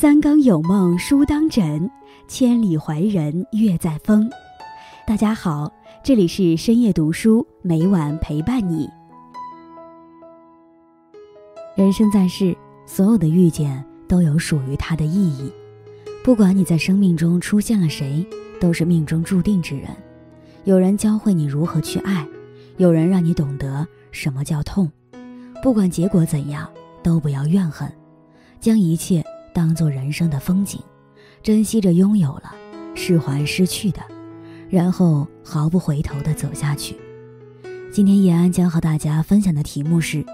三更有梦书当枕，千里怀人月在风。大家好，这里是深夜读书，每晚陪伴你。人生在世，所有的遇见都有属于它的意义。不管你在生命中出现了谁，都是命中注定之人。有人教会你如何去爱，有人让你懂得什么叫痛。不管结果怎样，都不要怨恨，将一切当做人生的风景，珍惜着拥有了，释怀失去的，然后毫不回头的走下去。今天叶安将和大家分享的题目是：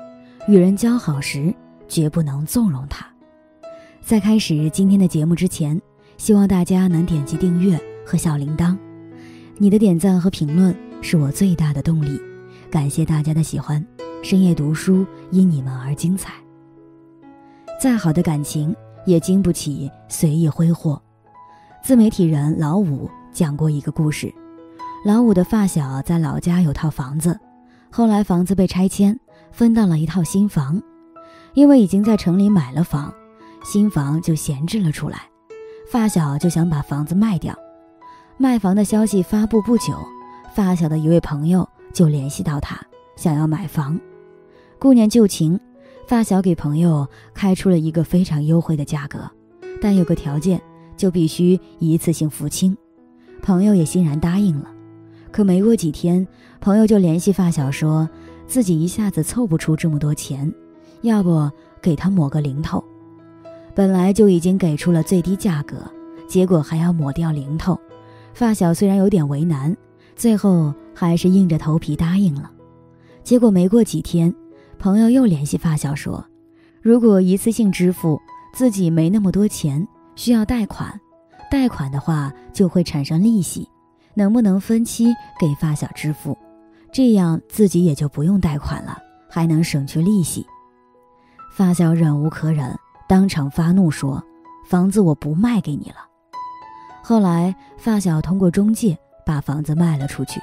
与人交好时，绝不能纵容他。在开始今天的节目之前，希望大家能点击订阅和小铃铛。你的点赞和评论是我最大的动力，感谢大家的喜欢。深夜读书因你们而精彩。再好的感情也经不起随意挥霍。自媒体人老五讲过一个故事：老五的发小在老家有套房子，后来房子被拆迁，分到了一套新房，因为已经在城里买了房。新房就闲置了出来，发小就想把房子卖掉。卖房的消息发布不久，发小的一位朋友就联系到他，想要买房。顾念旧情，发小给朋友开出了一个非常优惠的价格，但有个条件，就必须一次性付清。朋友也欣然答应了。可没过几天，朋友就联系发小，说自己一下子凑不出这么多钱，要不给他抹个零头。本来就已经给出了最低价格，结果还要抹掉零头，发小虽然有点为难，最后还是硬着头皮答应了。结果没过几天，朋友又联系发小说，如果一次性支付，自己没那么多钱，需要贷款，贷款的话就会产生利息，能不能分期给发小支付？这样自己也就不用贷款了，还能省去利息。发小忍无可忍。当场发怒说：“房子我不卖给你了。”后来发小通过中介把房子卖了出去，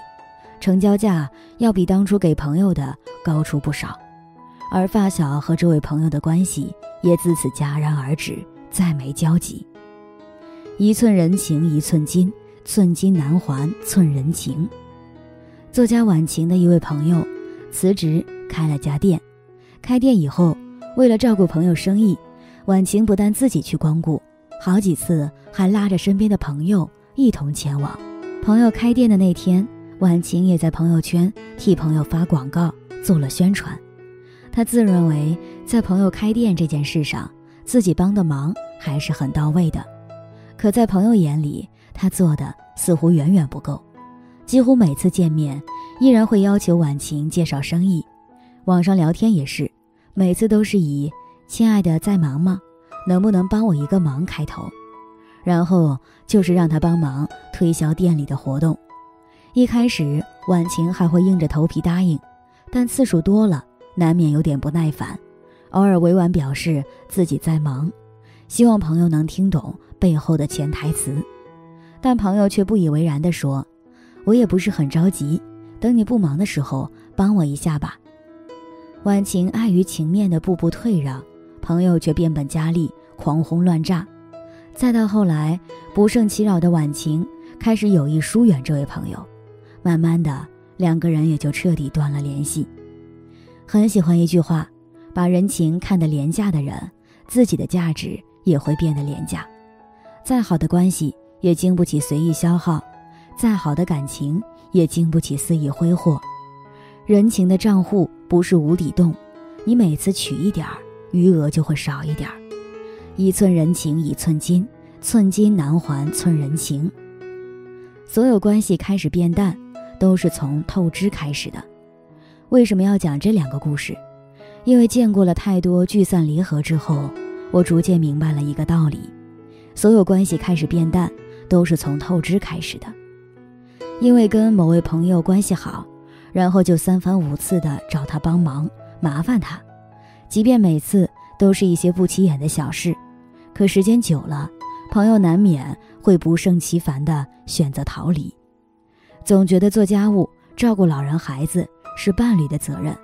成交价要比当初给朋友的高出不少，而发小和这位朋友的关系也自此戛然而止，再没交集。一寸人情一寸金，寸金难还寸人情。作家晚晴的一位朋友辞职开了家店，开店以后，为了照顾朋友生意。婉晴不但自己去光顾，好几次还拉着身边的朋友一同前往。朋友开店的那天，婉晴也在朋友圈替朋友发广告做了宣传。他自认为在朋友开店这件事上，自己帮的忙还是很到位的。可在朋友眼里，他做的似乎远远不够。几乎每次见面，依然会要求婉晴介绍生意。网上聊天也是，每次都是以。亲爱的，在忙吗？能不能帮我一个忙？开头，然后就是让他帮忙推销店里的活动。一开始，婉晴还会硬着头皮答应，但次数多了，难免有点不耐烦，偶尔委婉表示自己在忙，希望朋友能听懂背后的潜台词。但朋友却不以为然地说：“我也不是很着急，等你不忙的时候帮我一下吧。”婉晴碍于情面的步步退让。朋友却变本加厉，狂轰乱炸，再到后来不胜其扰的婉晴开始有意疏远这位朋友，慢慢的两个人也就彻底断了联系。很喜欢一句话：把人情看得廉价的人，自己的价值也会变得廉价。再好的关系也经不起随意消耗，再好的感情也经不起肆意挥霍。人情的账户不是无底洞，你每次取一点儿。余额就会少一点儿，一寸人情一寸金，寸金难还寸人情。所有关系开始变淡，都是从透支开始的。为什么要讲这两个故事？因为见过了太多聚散离合之后，我逐渐明白了一个道理：所有关系开始变淡，都是从透支开始的。因为跟某位朋友关系好，然后就三番五次的找他帮忙，麻烦他。即便每次都是一些不起眼的小事，可时间久了，朋友难免会不胜其烦的选择逃离。总觉得做家务、照顾老人、孩子是伴侣的责任，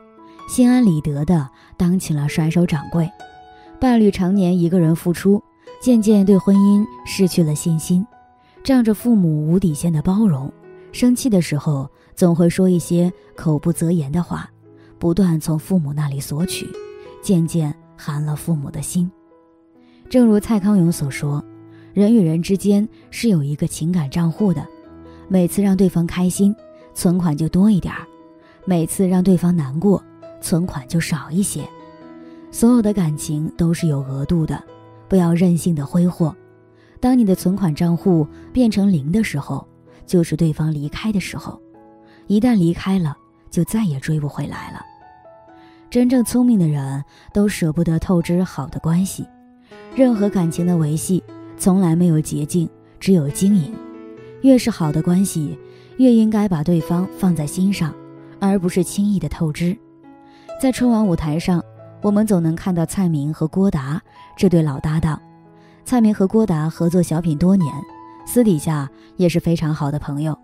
心安理得地当起了甩手掌柜。伴侣常年一个人付出，渐渐对婚姻失去了信心，仗着父母无底线的包容，生气的时候总会说一些口不择言的话，不断从父母那里索取，渐渐寒了父母的心。正如蔡康永所说，人与人之间是有一个情感账户的，每次让对方开心，存款就多一点儿；每次让对方难过，存款就少一些。所有的感情都是有额度的。不要任性的挥霍，当你的存款账户变成零的时候，就是对方离开的时候。一旦离开了，就再也追不回来了。真正聪明的人都舍不得透支好的关系。任何感情的维系，从来没有捷径，只有经营。越是好的关系，越应该把对方放在心上，而不是轻易的透支。在春晚舞台上。我们总能看到蔡明和郭达这对老搭档。蔡明和郭达合作小品多年，私底下也是非常好的朋友。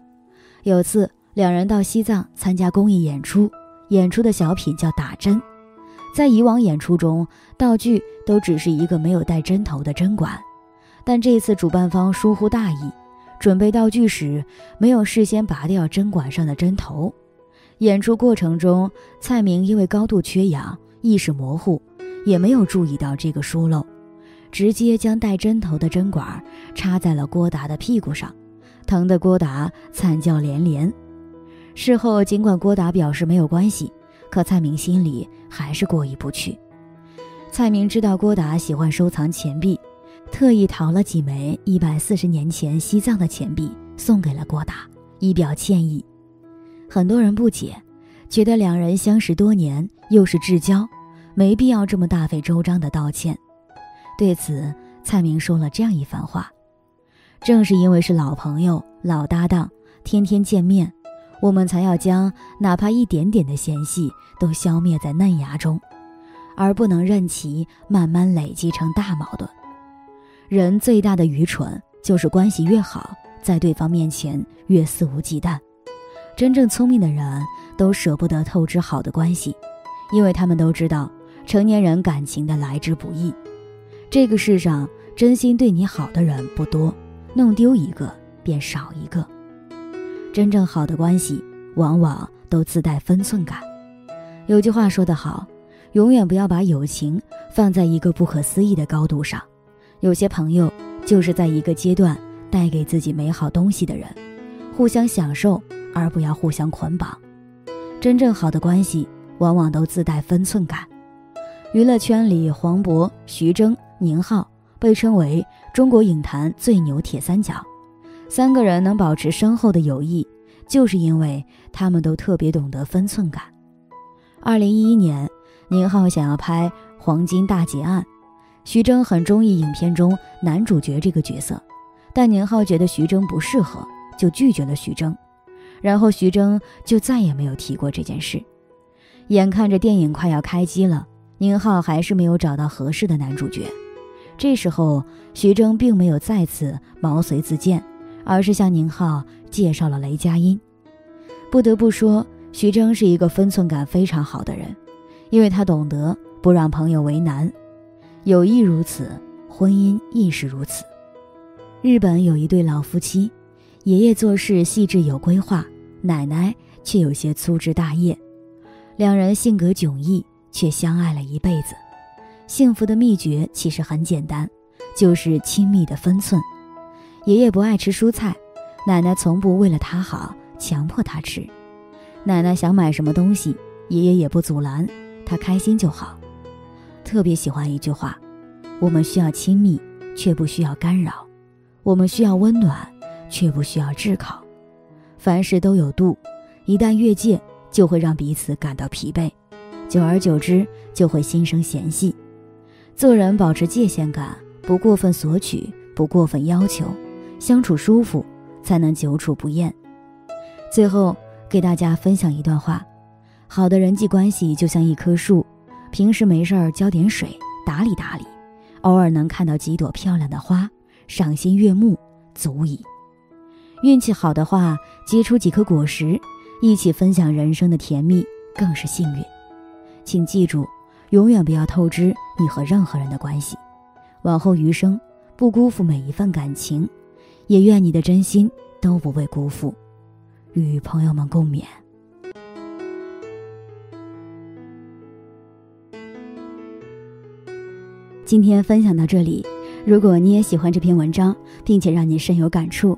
有次两人到西藏参加公益演出，演出的小品叫打针。在以往演出中，道具都只是一个没有带针头的针管，但这次主办方疏忽大意，准备道具时没有事先拔掉针管上的针头。演出过程中，蔡明因为高度缺氧。意识模糊，也没有注意到这个疏漏，直接将带针头的针管插在了郭达的屁股上，疼得郭达惨叫连连。事后，尽管郭达表示没有关系，可蔡明心里还是过意不去。蔡明知道郭达喜欢收藏钱币，特意淘了几枚一百四十年前西藏的钱币送给了郭达，以表歉意。很多人不解，觉得两人相识多年，又是至交。没必要这么大费周章的道歉。对此，蔡明说了这样一番话：“正是因为是老朋友、老搭档，天天见面，我们才要将哪怕一点点的嫌隙都消灭在嫩芽中，而不能任其慢慢累积成大矛盾。人最大的愚蠢就是关系越好，在对方面前越肆无忌惮。真正聪明的人都舍不得透支好的关系，因为他们都知道。”成年人感情的来之不易，这个世上真心对你好的人不多，弄丢一个便少一个。真正好的关系，往往都自带分寸感。有句话说得好，永远不要把友情放在一个不可思议的高度上。有些朋友就是在一个阶段带给自己美好东西的人，互相享受，而不要互相捆绑。真正好的关系，往往都自带分寸感。娱乐圈里，黄渤、徐峥、宁浩被称为中国影坛最牛铁三角。三个人能保持深厚的友谊，就是因为他们都特别懂得分寸感。二零一一年，宁浩想要拍《黄金大劫案》，徐峥很中意影片中男主角这个角色，但宁浩觉得徐峥不适合，就拒绝了徐峥。然后徐峥就再也没有提过这件事。眼看着电影快要开机了。宁浩还是没有找到合适的男主角，这时候徐峥并没有再次毛遂自荐，而是向宁浩介绍了雷佳音。不得不说，徐峥是一个分寸感非常好的人，因为他懂得不让朋友为难。友谊如此，婚姻亦是如此。日本有一对老夫妻，爷爷做事细致有规划，奶奶却有些粗枝大叶，两人性格迥异。却相爱了一辈子，幸福的秘诀其实很简单，就是亲密的分寸。爷爷不爱吃蔬菜，奶奶从不为了他好强迫他吃。奶奶想买什么东西，爷爷也不阻拦，他开心就好。特别喜欢一句话：我们需要亲密，却不需要干扰；我们需要温暖，却不需要炙烤。凡事都有度，一旦越界，就会让彼此感到疲惫。久而久之，就会心生嫌隙。做人保持界限感，不过分索取，不过分要求，相处舒服，才能久处不厌。最后给大家分享一段话：好的人际关系就像一棵树，平时没事儿浇点水，打理打理，偶尔能看到几朵漂亮的花，赏心悦目，足矣。运气好的话，结出几颗果实，一起分享人生的甜蜜，更是幸运。请记住，永远不要透支你和任何人的关系。往后余生，不辜负每一份感情，也愿你的真心都不被辜负。与朋友们共勉。今天分享到这里，如果你也喜欢这篇文章，并且让你深有感触，